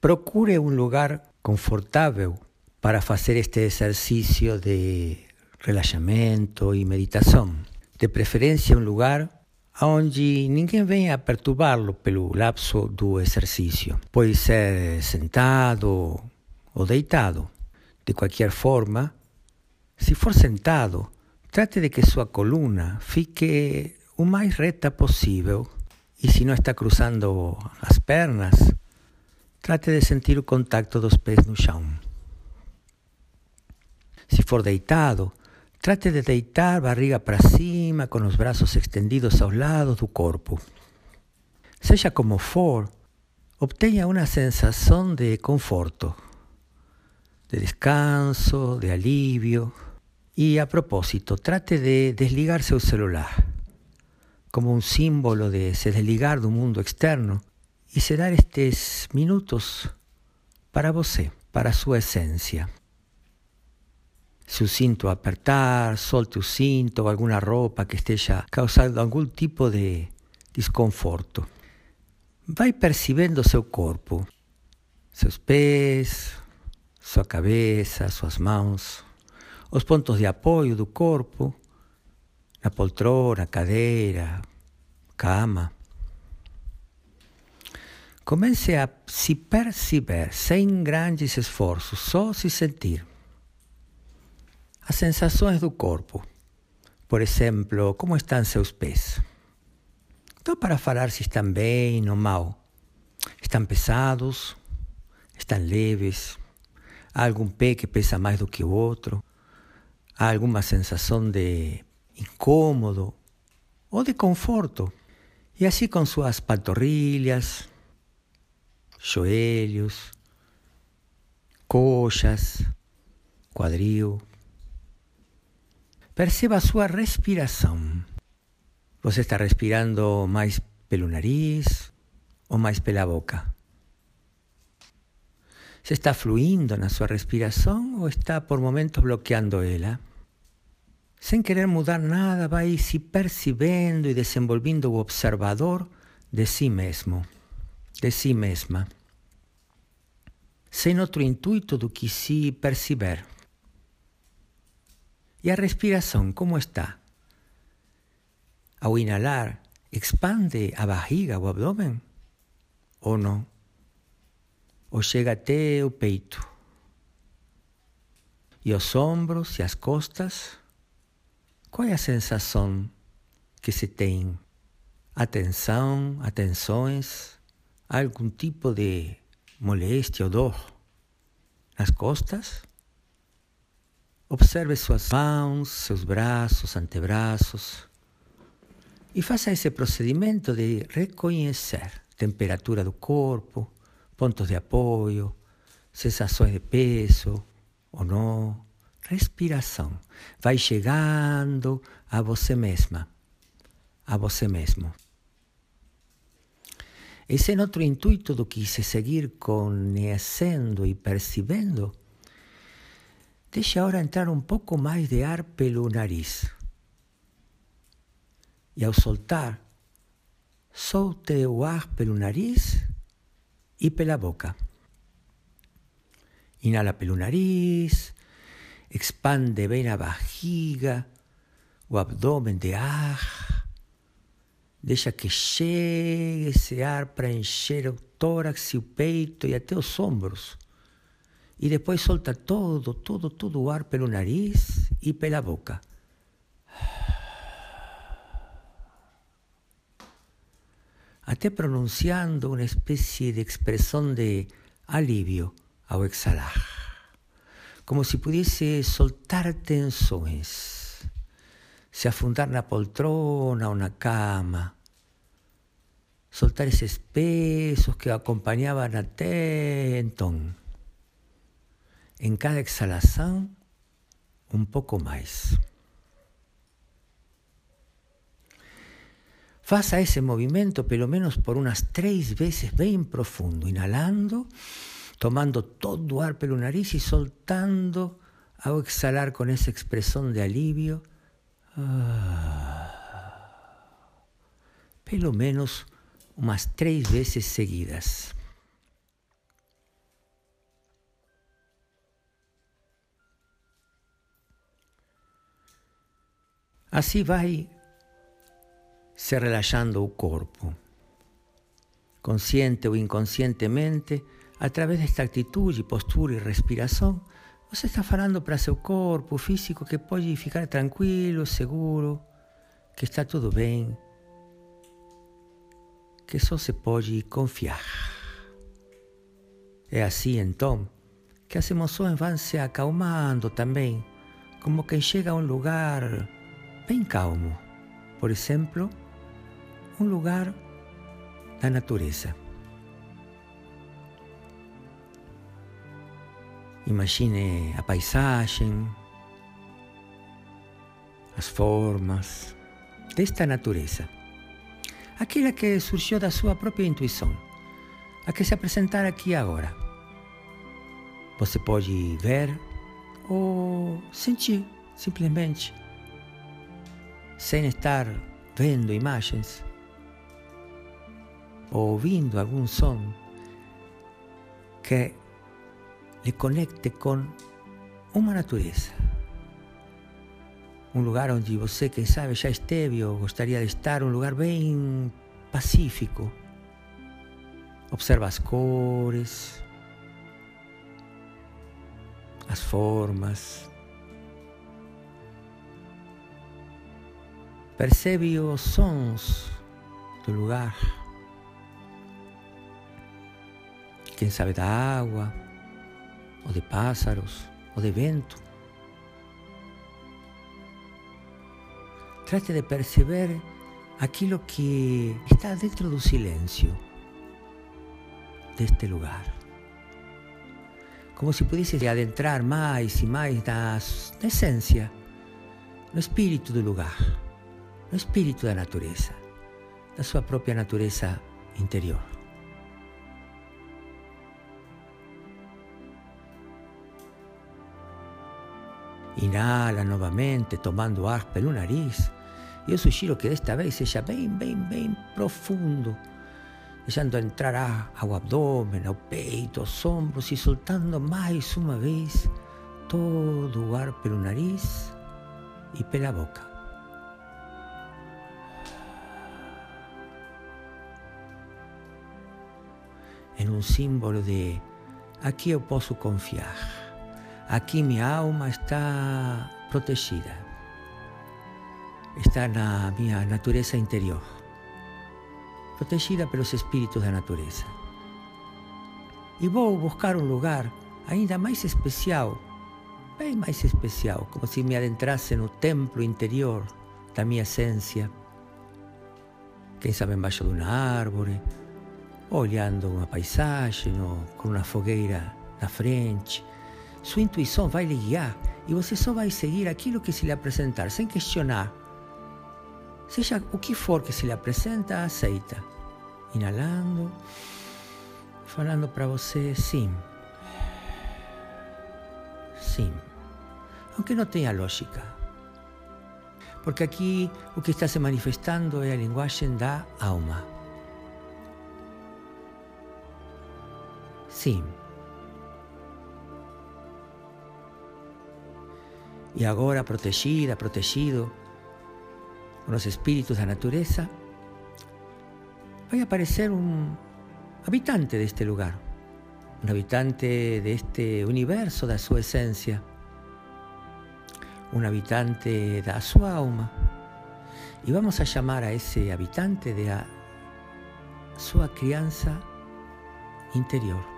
procure un lugar confortável para fazer este exercício de relaxamento e meditação. De preferência, um lugar onde ninguém venha perturbá-lo pelo lapso do exercício. Pode ser sentado ou deitado. De qualquer forma, se for sentado, trate de que sua coluna fique o mais reta possível e se não está cruzando as pernas, trate de sentir o contato dos pés no chão. Se for deitado, trate de deitar barriga para cima, com os braços estendidos aos lados do corpo. Seja como for, obtenha uma sensação de conforto, de descanso, de alívio. E a propósito, trate de desligar seu celular como un símbolo de se desligar do mundo externo e se dar estes minutos para você, para sua essência. Se o cinto apertar, solte o cinto ou alguma roupa que esteja causando algum tipo de desconforto. Vai percebendo seu corpo, seus pés, sua cabeça, suas mãos, os pontos de apoio do corpo, na poltrona, cadeira, cama. Comece a se perceber sem grandes esforços, só se sentir. As sensações do corpo. Por exemplo, como estão seus pés? Não para falar se estão bem ou mal. Estão pesados? Estão leves? Há algum pé que pesa mais do que o outro? Há alguma sensação de incômodo ou de conforto? E assim com suas pantorrilhas, joelhos, coxas, quadril. Perceba a sua respiração. Você está respirando mais pelo nariz ou mais pela boca? Se está fluindo na sua respiração ou está por momentos bloqueando ela? Sem querer mudar nada, vai se percebendo e desenvolvendo o observador de si mesmo, de si mesma, sem outro intuito do que se perceber. E a respiração, como está? Ao inalar, expande a barriga, o abdômen? Ou não? Ou chega até o peito? E os ombros e as costas? Qual é a sensação que se tem? Atenção, atenções, algum tipo de moléstia ou dor nas costas? Observe suas mãos, seus braços, antebraços e faça esse procedimento de reconhecer temperatura do corpo, pontos de apoio, sensações de peso ou não, respiração. Vai chegando a você mesma, a você mesmo. E sem outro intuito do que se seguir conhecendo e percebendo, Deixe agora entrar um pouco mais de ar pelo nariz. E ao soltar, solte o ar pelo nariz e pela boca. Inhala pelo nariz, expande bem a barriga, o abdômen de ar. Deixa que chegue esse ar para encher o tórax e o peito e até os ombros e depois solta todo, todo, todo o ar pelo nariz e pela boca. Até pronunciando uma espécie de expressão de alívio ao exalar. Como se pudesse soltar tensões, se afundar na poltrona ou na cama, soltar esses pesos que acompanhavam até então em cada exalação um pouco mais. Faça esse movimento pelo menos por umas três vezes bem profundo, inalando, tomando todo o ar pelo nariz e soltando ao exalar com essa expressão de alívio. Ah. Pelo menos umas três vezes seguidas. Assim vai se relaxando o corpo, consciente ou inconscientemente, através desta atitude, postura e respiração, você está falando para seu corpo físico que pode ficar tranquilo, seguro, que está tudo bem, que só se pode confiar. É assim então que as emoções vão se acalmando também, como quem chega a um lugar bem calmo. Por exemplo, um lugar da natureza. Imagine a paisagem, as formas desta natureza. Aquela que surgiu da sua própria intuição, a que se apresentar aqui agora. Você pode ver ou sentir simplesmente, sem estar vendo imagens, ou ouvindo algum som que lhe conecte com uma natureza. Um lugar onde você, quem sabe, já esteve ou gostaria de estar, um lugar bem pacífico. Observa as cores, as formas. Percebe os sons do lugar. Quem sabe da água, ou de pássaros, ou de vento. Trate de perceber aquilo que está dentro do silêncio deste lugar. Como se pudesse adentrar mais e mais na, essência, no espírito do lugar, no espírito da natureza, da sua própria natureza interior. Inhala novamente, tomando ar pelo nariz. E eu sugiro que desta vez seja bem, bem, bem profundo, deixando entrar ao abdômen, ao peito, aos ombros e soltando mais uma vez todo o ar pelo nariz e pela boca. Em um símbolo de aqui eu posso confiar. Aqui minha alma está protegida. Está na minha natureza interior. Protegida pelos espíritos da natureza. E vou buscar um lugar ainda mais especial, bem mais especial, como se me adentrasse no templo interior da minha essência. Quem sabe embaixo de uma árvore, olhando uma paisagem ou com uma fogueira na frente sua intuição vai lhe guiar e você só vai seguir aquilo que se lhe apresentar, sem questionar. Seja o que for que se lhe apresenta, aceita. Inalando, falando para você sim. Sim. Aunque não tenha lógica. Porque aqui o que está se manifestando é a linguagem da alma. Sim. Y ahora protegida, protegido con los espíritus de la naturaleza, va a aparecer un habitante de este lugar, un habitante de este universo de su esencia, un habitante de su alma. Y vamos a llamar a ese habitante de su crianza interior.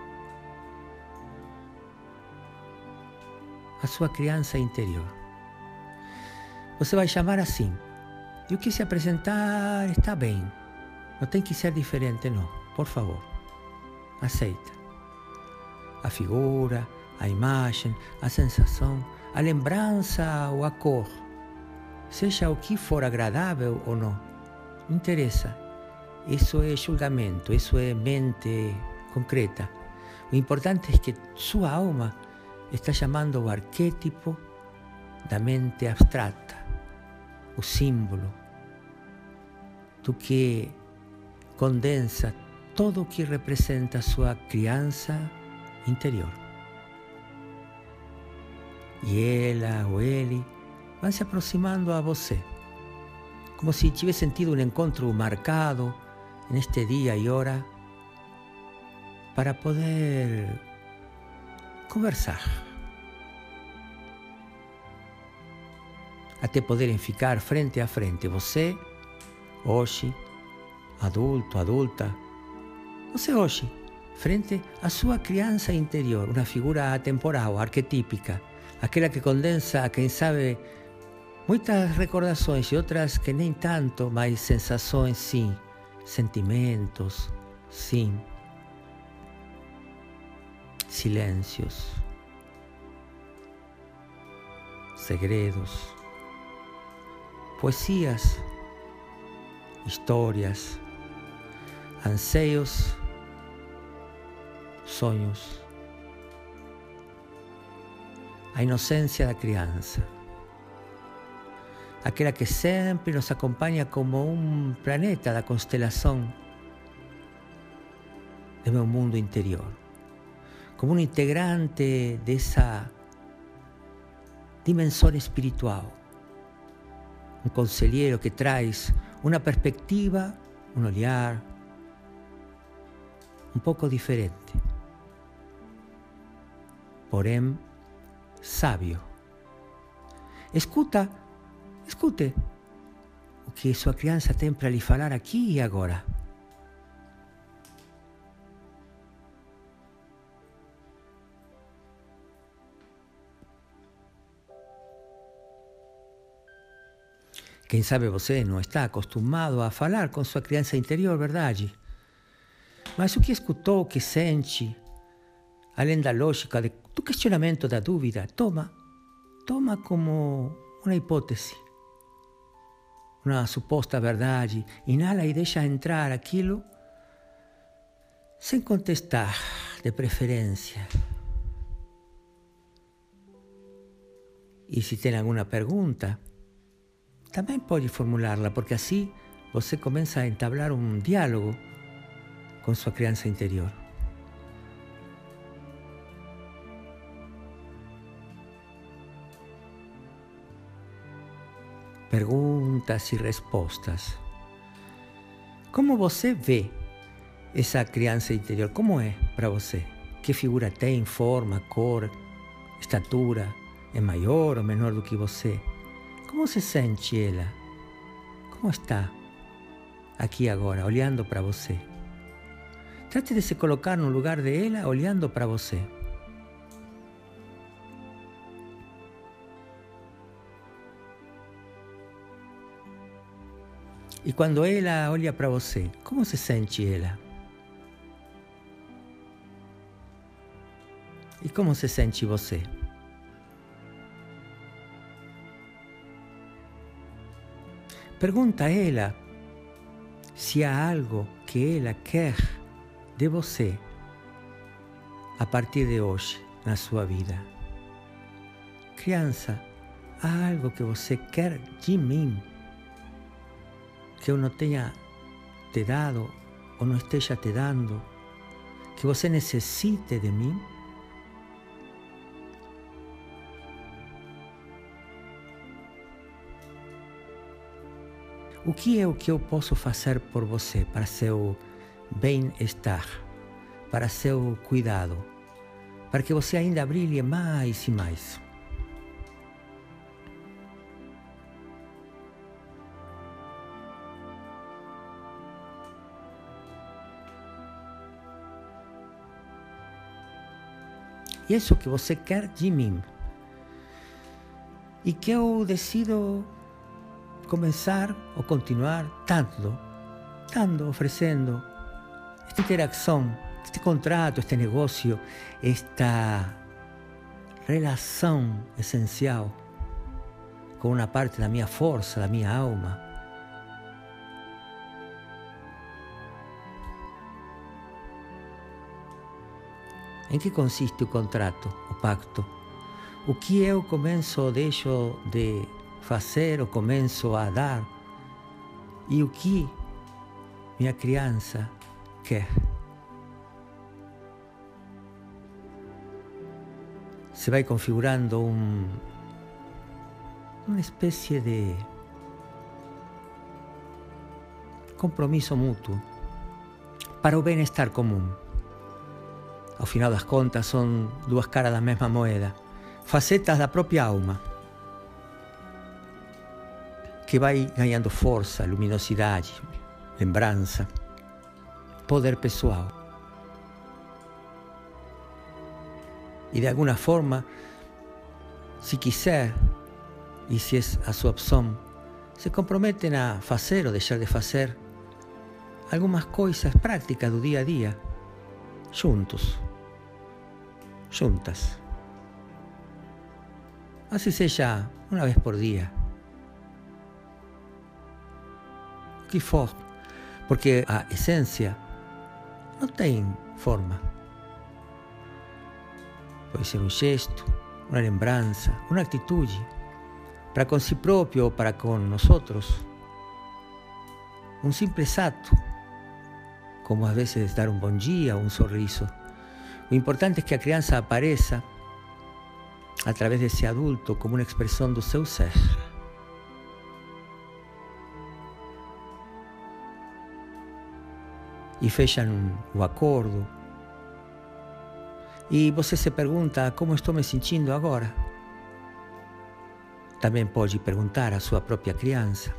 A sua criança interior. Você vai chamar assim. E o que se apresentar está bem. Não tem que ser diferente, não. Por favor. Aceita. A figura, a imagem, a sensação, a lembrança ou a cor. Seja o que for agradável ou não. Não interessa. Isso é julgamento, isso é mente concreta. O importante é que sua alma está chamando o arquétipo da mente abstrata, o símbolo, do que condensa todo o que representa a sua criança interior. E ela ou ele vão se aproximando a você, como si ci sentido un encuentro marcado en este día y hora para poder conversar. Até poderem ficar frente a frente. Você, hoje, adulto, adulta. Você hoje, frente à sua criança interior, uma figura atemporal, arquetípica, aquela que condensa, quem sabe, muitas recordações e outras que nem tanto, mas sensações sim, sentimentos, sim, silêncios, segredos, poesías, historias, anseios, sonhos, a inocência da criança, aquela que sempre nos acompanha como um planeta da constelação do meu mundo interior, como um integrante dessa dimensão espiritual un consigliere que traes una perspectiva, un olhar un poco diferente, porém sabio. Escuta, escute o que sua criança tem para lhe falar aqui e agora. Quem sabe você não está acostumado a falar com sua criança interior, verdade? Mas o que escutou, o que sente, além da lógica, do questionamento, da dúvida, toma, toma como uma hipótese, uma suposta verdade, inala e deixa entrar aquilo sem contestar, de preferência. E se tem alguma pergunta, también puede formularla, porque así você comienza a entablar un diálogo con su crianza interior. Perguntas y respuestas. ¿Cómo você ve esa crianza interior? ¿Cómo es para você? ¿Qué figura tem, forma, cor, estatura? ¿Es mayor o menor do que você? Como se sente ela? Como está aqui agora, olhando para você? Trate de se colocar no lugar de ela, olhando para você. E quando ela olha para você, como se sente ela? E como se sente você? Pergunta a ela se há algo que ela quer de você a partir de hoje na sua vida. Criança, há algo que você quer de mim que eu não tenha te dado ou não esteja te dando, que você necessite de mim? O que é o que eu posso fazer por você para seu bem-estar, para seu cuidado, para que você ainda brilhe mais e mais? Isso que você quer de mim. E que eu decido comenzar o continuar dando, dando, ofreciendo esta interacción, este contrato, este negocio, esta relación esencial con una parte de mi fuerza, de mi alma. ¿En qué consiste el contrato, o pacto? O que eu começo deixo de fazer ou começo a dar e o que minha criança quer. Se vai configurando um, uma espécie de compromisso mútuo para o bem-estar comum. Ao final das contas, são duas caras da mesma moeda, facetas da própria alma, que vai ganhando força, luminosidade, lembrança, poder pessoal. E de alguma forma, se quiser, e se é a sua opção, se comprometem a fazer ou deixar de fazer algumas coisas práticas do dia a dia, juntos, juntas. Assim seja uma vez por dia. O porque a essência não tem forma. Pode ser um gesto, uma lembrança, uma atitude para con sí propio o para con nosotros. Un simple acto, como a veces dar buen día o un sorriso. Lo importante es que la crianza aparezca a través de ese adulto como una expresión de seu ser. Y fechan o acordo. Y você se pregunta cómo estoy me sintiendo ahora. Também pode perguntar à sua própria criança.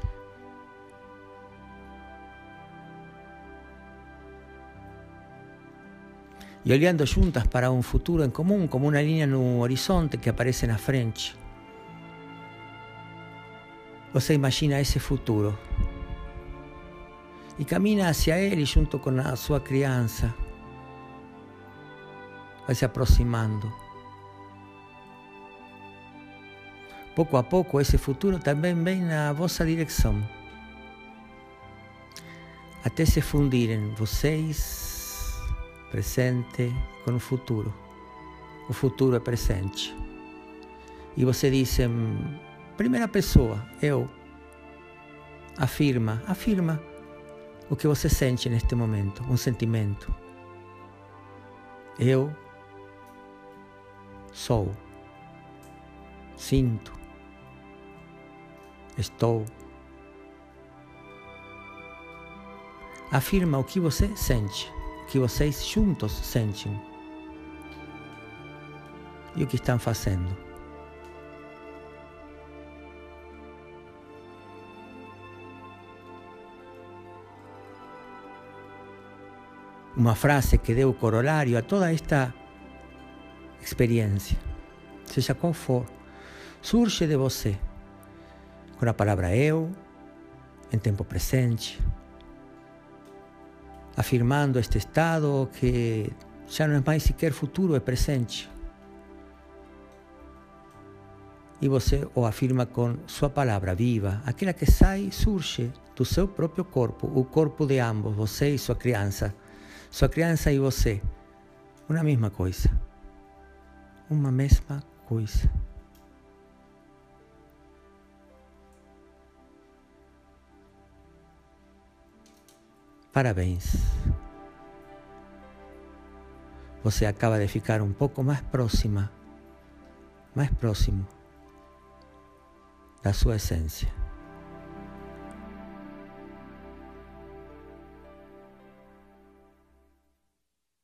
E olhando juntas para um futuro em comum, como uma linha no horizonte que aparece na frente. Você imagina esse futuro e caminha hacia ele junto com a sua criança. Vai se aproximando. Pouco a pouco, esse futuro também vem na vossa direção. Até se fundirem vocês, presente, com o futuro. O futuro é presente. E você diz, primeira pessoa, eu. Afirma, afirma o que você sente neste momento, um sentimento. Eu sou, sinto, estou. Afirma o que você sente, o que vocês juntos sentem e o que estão fazendo. Uma frase que deu corolário a toda esta experiência, seja qual for, surge de você. Com a palavra eu, em tempo presente, afirmando este estado que já não é mais sequer futuro, é presente. E você o afirma com sua palavra viva, aquela que sai, surge do seu próprio corpo, o corpo de ambos, você e sua criança, sua criança e você, uma mesma coisa. Uma mesma coisa. Parabéns. Você acaba de ficar um pouco mais próxima, mais próximo da sua essência.